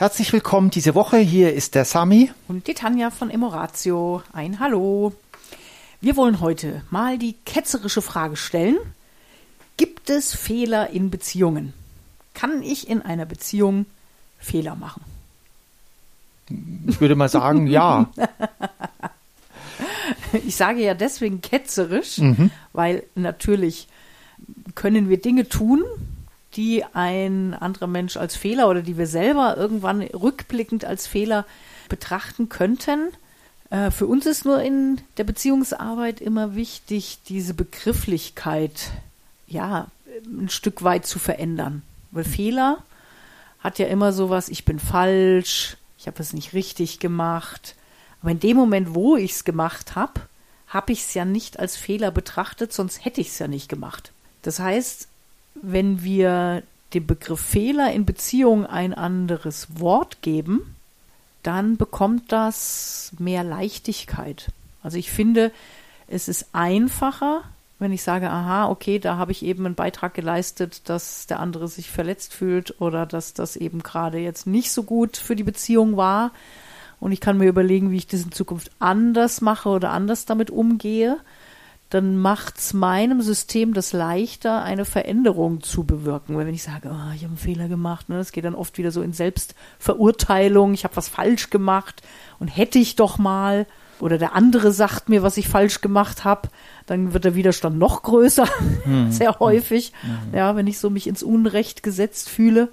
Herzlich willkommen diese Woche. Hier ist der Sami. Und die Tanja von Emoratio. Ein Hallo. Wir wollen heute mal die ketzerische Frage stellen. Gibt es Fehler in Beziehungen? Kann ich in einer Beziehung Fehler machen? Ich würde mal sagen, ja. Ich sage ja deswegen ketzerisch, mhm. weil natürlich können wir Dinge tun, die ein anderer Mensch als Fehler oder die wir selber irgendwann rückblickend als Fehler betrachten könnten. Äh, für uns ist nur in der Beziehungsarbeit immer wichtig, diese Begrifflichkeit ja ein Stück weit zu verändern. Weil Fehler hat ja immer sowas, ich bin falsch, ich habe es nicht richtig gemacht. Aber in dem Moment, wo ich es gemacht habe, habe ich es ja nicht als Fehler betrachtet, sonst hätte ich es ja nicht gemacht. Das heißt, wenn wir dem Begriff Fehler in Beziehung ein anderes Wort geben, dann bekommt das mehr Leichtigkeit. Also ich finde, es ist einfacher, wenn ich sage, aha, okay, da habe ich eben einen Beitrag geleistet, dass der andere sich verletzt fühlt oder dass das eben gerade jetzt nicht so gut für die Beziehung war. Und ich kann mir überlegen, wie ich das in Zukunft anders mache oder anders damit umgehe dann macht es meinem System das leichter, eine Veränderung zu bewirken. Weil wenn ich sage, oh, ich habe einen Fehler gemacht, ne, das geht dann oft wieder so in Selbstverurteilung, ich habe was falsch gemacht und hätte ich doch mal, oder der andere sagt mir, was ich falsch gemacht habe, dann wird der Widerstand noch größer, mhm. sehr häufig, mhm. ja, wenn ich so mich ins Unrecht gesetzt fühle.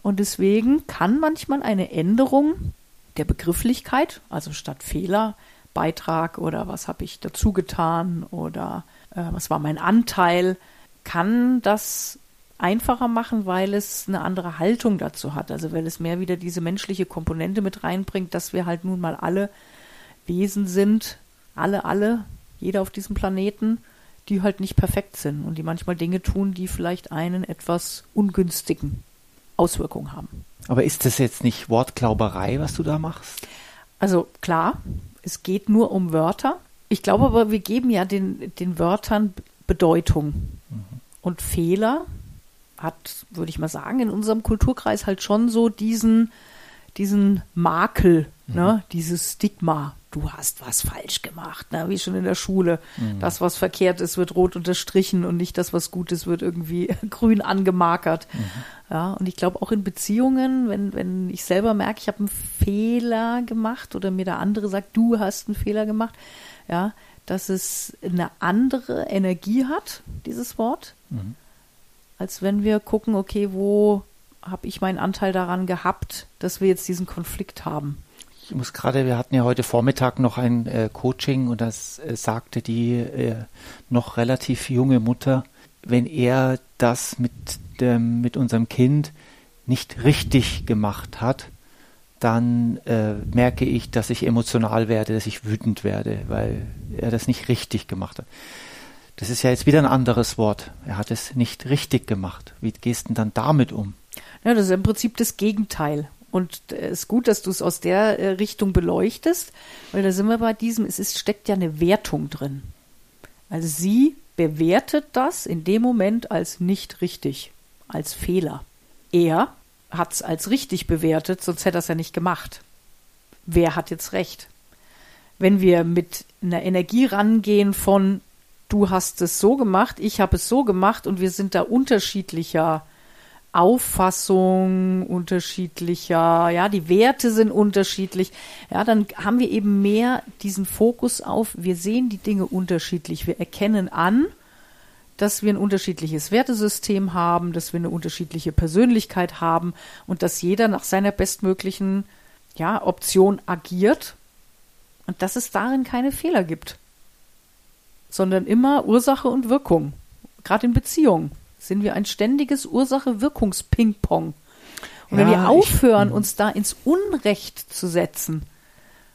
Und deswegen kann manchmal eine Änderung der Begrifflichkeit, also statt Fehler, Beitrag oder was habe ich dazu getan oder äh, was war mein Anteil, kann das einfacher machen, weil es eine andere Haltung dazu hat. Also weil es mehr wieder diese menschliche Komponente mit reinbringt, dass wir halt nun mal alle Wesen sind, alle, alle, jeder auf diesem Planeten, die halt nicht perfekt sind und die manchmal Dinge tun, die vielleicht einen etwas ungünstigen Auswirkungen haben. Aber ist das jetzt nicht Wortglauberei, was du da machst? Also klar, es geht nur um Wörter. Ich glaube aber, wir geben ja den, den Wörtern Bedeutung. Mhm. Und Fehler hat, würde ich mal sagen, in unserem Kulturkreis halt schon so diesen, diesen Makel, mhm. ne, dieses Stigma. Du hast was falsch gemacht, ne, wie schon in der Schule. Mhm. Das, was verkehrt ist, wird rot unterstrichen und nicht das, was gut ist, wird irgendwie grün angemarkert. Mhm. Ja, und ich glaube auch in Beziehungen, wenn, wenn ich selber merke, ich habe einen Fehler gemacht oder mir der andere sagt, du hast einen Fehler gemacht, ja, dass es eine andere Energie hat, dieses Wort, mhm. als wenn wir gucken, okay, wo habe ich meinen Anteil daran gehabt, dass wir jetzt diesen Konflikt haben. Ich muss gerade, wir hatten ja heute Vormittag noch ein äh, Coaching und das äh, sagte die äh, noch relativ junge Mutter, wenn er das mit, dem, mit unserem Kind nicht richtig gemacht hat, dann äh, merke ich, dass ich emotional werde, dass ich wütend werde, weil er das nicht richtig gemacht hat. Das ist ja jetzt wieder ein anderes Wort. Er hat es nicht richtig gemacht. Wie gehst du denn dann damit um? Ja, das ist im Prinzip das Gegenteil. Und es ist gut, dass du es aus der äh, Richtung beleuchtest, weil da sind wir bei diesem, es ist, steckt ja eine Wertung drin. Also sie bewertet das in dem Moment als nicht richtig, als Fehler. Er hat es als richtig bewertet, sonst hätte er es ja nicht gemacht. Wer hat jetzt recht? Wenn wir mit einer Energie rangehen von du hast es so gemacht, ich habe es so gemacht und wir sind da unterschiedlicher Auffassung, unterschiedlicher, ja, die Werte sind unterschiedlich, ja, dann haben wir eben mehr diesen Fokus auf, wir sehen die Dinge unterschiedlich, wir erkennen an, dass wir ein unterschiedliches Wertesystem haben, dass wir eine unterschiedliche Persönlichkeit haben und dass jeder nach seiner bestmöglichen ja, Option agiert und dass es darin keine Fehler gibt, sondern immer Ursache und Wirkung, gerade in Beziehungen sind wir ein ständiges Ursache-Wirkungs-Ping-Pong. Und ja, wenn wir aufhören, ich, uns da ins Unrecht zu setzen,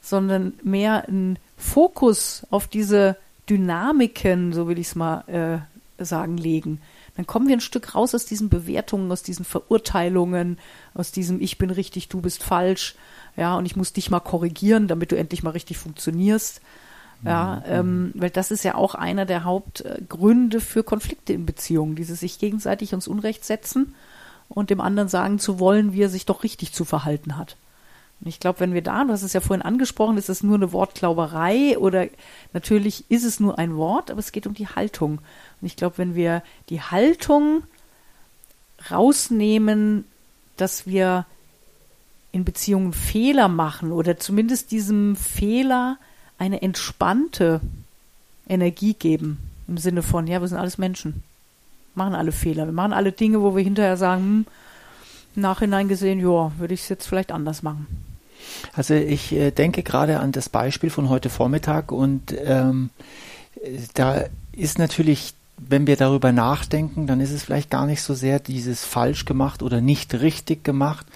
sondern mehr einen Fokus auf diese Dynamiken, so will ich es mal äh, sagen, legen, dann kommen wir ein Stück raus aus diesen Bewertungen, aus diesen Verurteilungen, aus diesem Ich bin richtig, du bist falsch, ja, und ich muss dich mal korrigieren, damit du endlich mal richtig funktionierst, ja, mhm. ähm, weil das ist ja auch einer der Hauptgründe für Konflikte in Beziehungen, dieses sich gegenseitig ins Unrecht setzen und dem anderen sagen zu wollen, wie er sich doch richtig zu verhalten hat. Und ich glaube, wenn wir da, du hast es ja vorhin angesprochen, ist es nur eine Wortklauberei oder natürlich ist es nur ein Wort, aber es geht um die Haltung. Und ich glaube, wenn wir die Haltung rausnehmen, dass wir in Beziehungen Fehler machen oder zumindest diesem Fehler eine entspannte Energie geben. Im Sinne von, ja, wir sind alles Menschen. Machen alle Fehler. Wir machen alle Dinge, wo wir hinterher sagen, hm, im Nachhinein gesehen, ja, würde ich es jetzt vielleicht anders machen. Also ich äh, denke gerade an das Beispiel von heute Vormittag und ähm, da ist natürlich, wenn wir darüber nachdenken, dann ist es vielleicht gar nicht so sehr dieses falsch gemacht oder nicht richtig gemacht,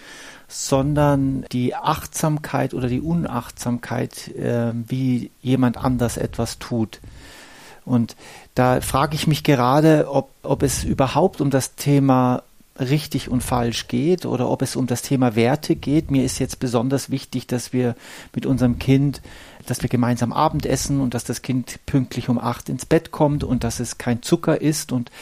sondern die Achtsamkeit oder die Unachtsamkeit, äh, wie jemand anders etwas tut. Und da frage ich mich gerade, ob, ob es überhaupt um das Thema richtig und falsch geht oder ob es um das Thema Werte geht. Mir ist jetzt besonders wichtig, dass wir mit unserem Kind, dass wir gemeinsam Abendessen und dass das Kind pünktlich um acht ins Bett kommt und dass es kein Zucker ist. Und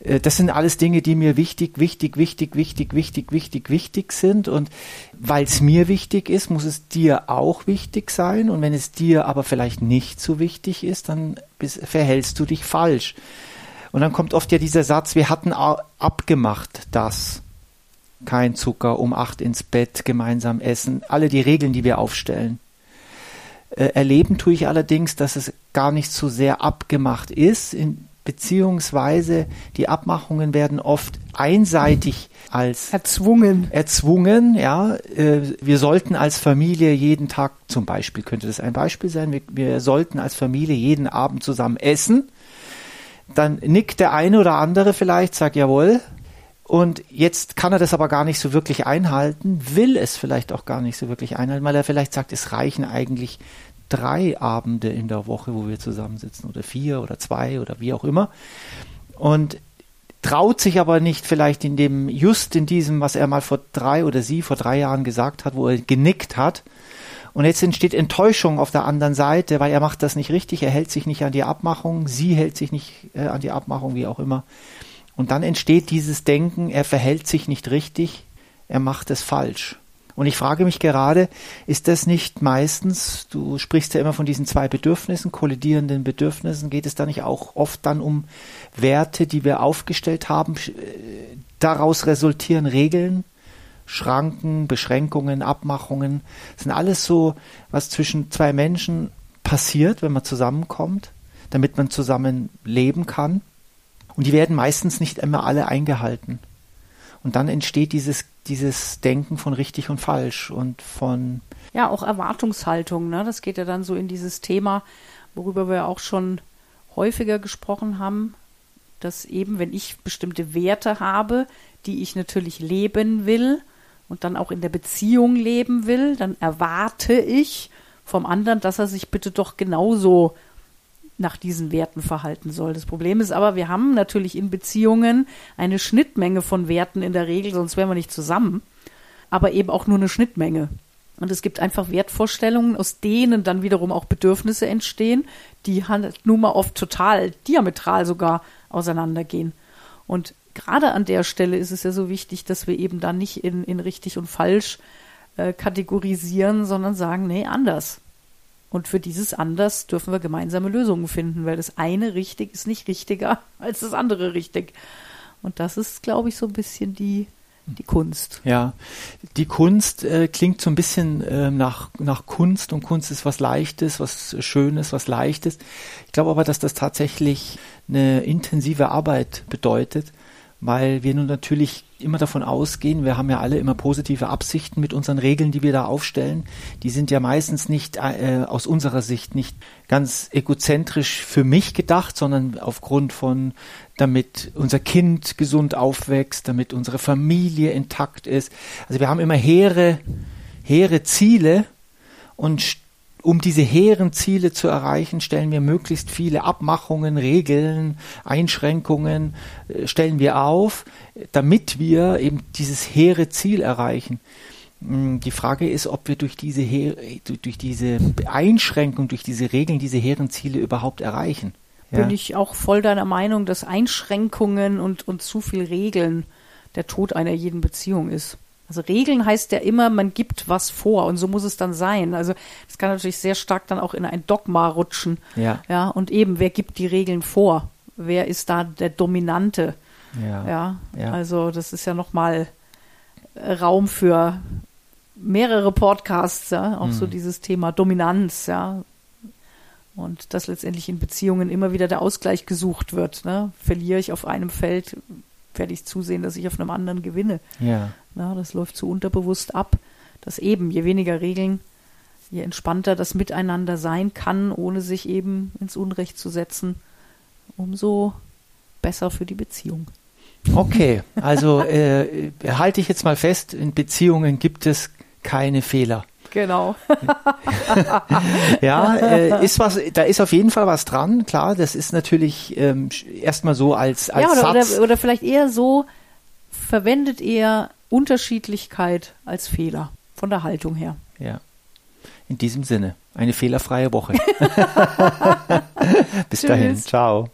äh, das sind alles Dinge, die mir wichtig, wichtig, wichtig, wichtig, wichtig, wichtig, wichtig sind. Und weil es mir wichtig ist, muss es dir auch wichtig sein. Und wenn es dir aber vielleicht nicht so wichtig ist, dann verhältst du dich falsch. Und dann kommt oft ja dieser Satz, wir hatten abgemacht das. Kein Zucker, um acht ins Bett, gemeinsam essen, alle die Regeln, die wir aufstellen. Äh, erleben tue ich allerdings, dass es gar nicht so sehr abgemacht ist, in, beziehungsweise die Abmachungen werden oft einseitig als erzwungen. Erzwungen, ja. Äh, wir sollten als Familie jeden Tag, zum Beispiel könnte das ein Beispiel sein, wir, wir sollten als Familie jeden Abend zusammen essen dann nickt der eine oder andere vielleicht, sagt jawohl. Und jetzt kann er das aber gar nicht so wirklich einhalten, will es vielleicht auch gar nicht so wirklich einhalten, weil er vielleicht sagt, es reichen eigentlich drei Abende in der Woche, wo wir zusammensitzen oder vier oder zwei oder wie auch immer. Und traut sich aber nicht vielleicht in dem, just in diesem, was er mal vor drei oder sie vor drei Jahren gesagt hat, wo er genickt hat, und jetzt entsteht Enttäuschung auf der anderen Seite, weil er macht das nicht richtig, er hält sich nicht an die Abmachung, sie hält sich nicht äh, an die Abmachung, wie auch immer. Und dann entsteht dieses Denken, er verhält sich nicht richtig, er macht es falsch. Und ich frage mich gerade, ist das nicht meistens, du sprichst ja immer von diesen zwei Bedürfnissen, kollidierenden Bedürfnissen, geht es da nicht auch oft dann um Werte, die wir aufgestellt haben? Äh, daraus resultieren Regeln, Schranken, Beschränkungen, Abmachungen. Das sind alles so, was zwischen zwei Menschen passiert, wenn man zusammenkommt, damit man zusammen leben kann. Und die werden meistens nicht immer alle eingehalten. Und dann entsteht dieses, dieses Denken von richtig und falsch und von. Ja, auch Erwartungshaltung, ne? Das geht ja dann so in dieses Thema, worüber wir auch schon häufiger gesprochen haben, dass eben, wenn ich bestimmte Werte habe, die ich natürlich leben will, und dann auch in der Beziehung leben will, dann erwarte ich vom anderen, dass er sich bitte doch genauso nach diesen Werten verhalten soll. Das Problem ist aber, wir haben natürlich in Beziehungen eine Schnittmenge von Werten in der Regel, sonst wären wir nicht zusammen, aber eben auch nur eine Schnittmenge. Und es gibt einfach Wertvorstellungen, aus denen dann wiederum auch Bedürfnisse entstehen, die halt nun mal oft total diametral sogar auseinandergehen. Und gerade an der Stelle ist es ja so wichtig, dass wir eben dann nicht in, in richtig und falsch äh, kategorisieren, sondern sagen, nee, anders. Und für dieses anders dürfen wir gemeinsame Lösungen finden, weil das eine richtig ist nicht richtiger als das andere richtig. Und das ist, glaube ich, so ein bisschen die, die Kunst. Ja, die Kunst äh, klingt so ein bisschen äh, nach, nach Kunst und Kunst ist was Leichtes, was Schönes, was Leichtes. Ich glaube aber, dass das tatsächlich eine intensive Arbeit bedeutet weil wir nun natürlich immer davon ausgehen, wir haben ja alle immer positive Absichten mit unseren Regeln, die wir da aufstellen. Die sind ja meistens nicht äh, aus unserer Sicht nicht ganz egozentrisch für mich gedacht, sondern aufgrund von, damit unser Kind gesund aufwächst, damit unsere Familie intakt ist. Also wir haben immer hehre, hehre Ziele und um diese hehren Ziele zu erreichen, stellen wir möglichst viele Abmachungen, Regeln, Einschränkungen, äh, stellen wir auf, damit wir eben dieses hehre Ziel erreichen. Hm, die Frage ist, ob wir durch diese, durch diese Einschränkung, durch diese Regeln, diese hehren Ziele überhaupt erreichen. Ja. Bin ich auch voll deiner Meinung, dass Einschränkungen und, und zu viel Regeln der Tod einer jeden Beziehung ist. Also Regeln heißt ja immer, man gibt was vor und so muss es dann sein. Also das kann natürlich sehr stark dann auch in ein Dogma rutschen. Ja. Ja, und eben, wer gibt die Regeln vor? Wer ist da der Dominante? Ja. Ja, Ja. also das ist ja nochmal Raum für mehrere Podcasts, ja, auch so dieses Thema Dominanz, ja. Und dass letztendlich in Beziehungen immer wieder der Ausgleich gesucht wird. Ne? Verliere ich auf einem Feld, werde ich zusehen, dass ich auf einem anderen gewinne. Ja. Ja, das läuft so unterbewusst ab, dass eben je weniger Regeln, je entspannter das Miteinander sein kann, ohne sich eben ins Unrecht zu setzen, umso besser für die Beziehung. Okay, also äh, halte ich jetzt mal fest, in Beziehungen gibt es keine Fehler. Genau. Ja, äh, ist was, da ist auf jeden Fall was dran, klar, das ist natürlich ähm, erstmal so als, als ja, oder, Satz. oder, oder vielleicht eher so, verwendet eher Unterschiedlichkeit als Fehler von der Haltung her. Ja. In diesem Sinne, eine fehlerfreie Woche. Bis dahin, Tschüss. ciao.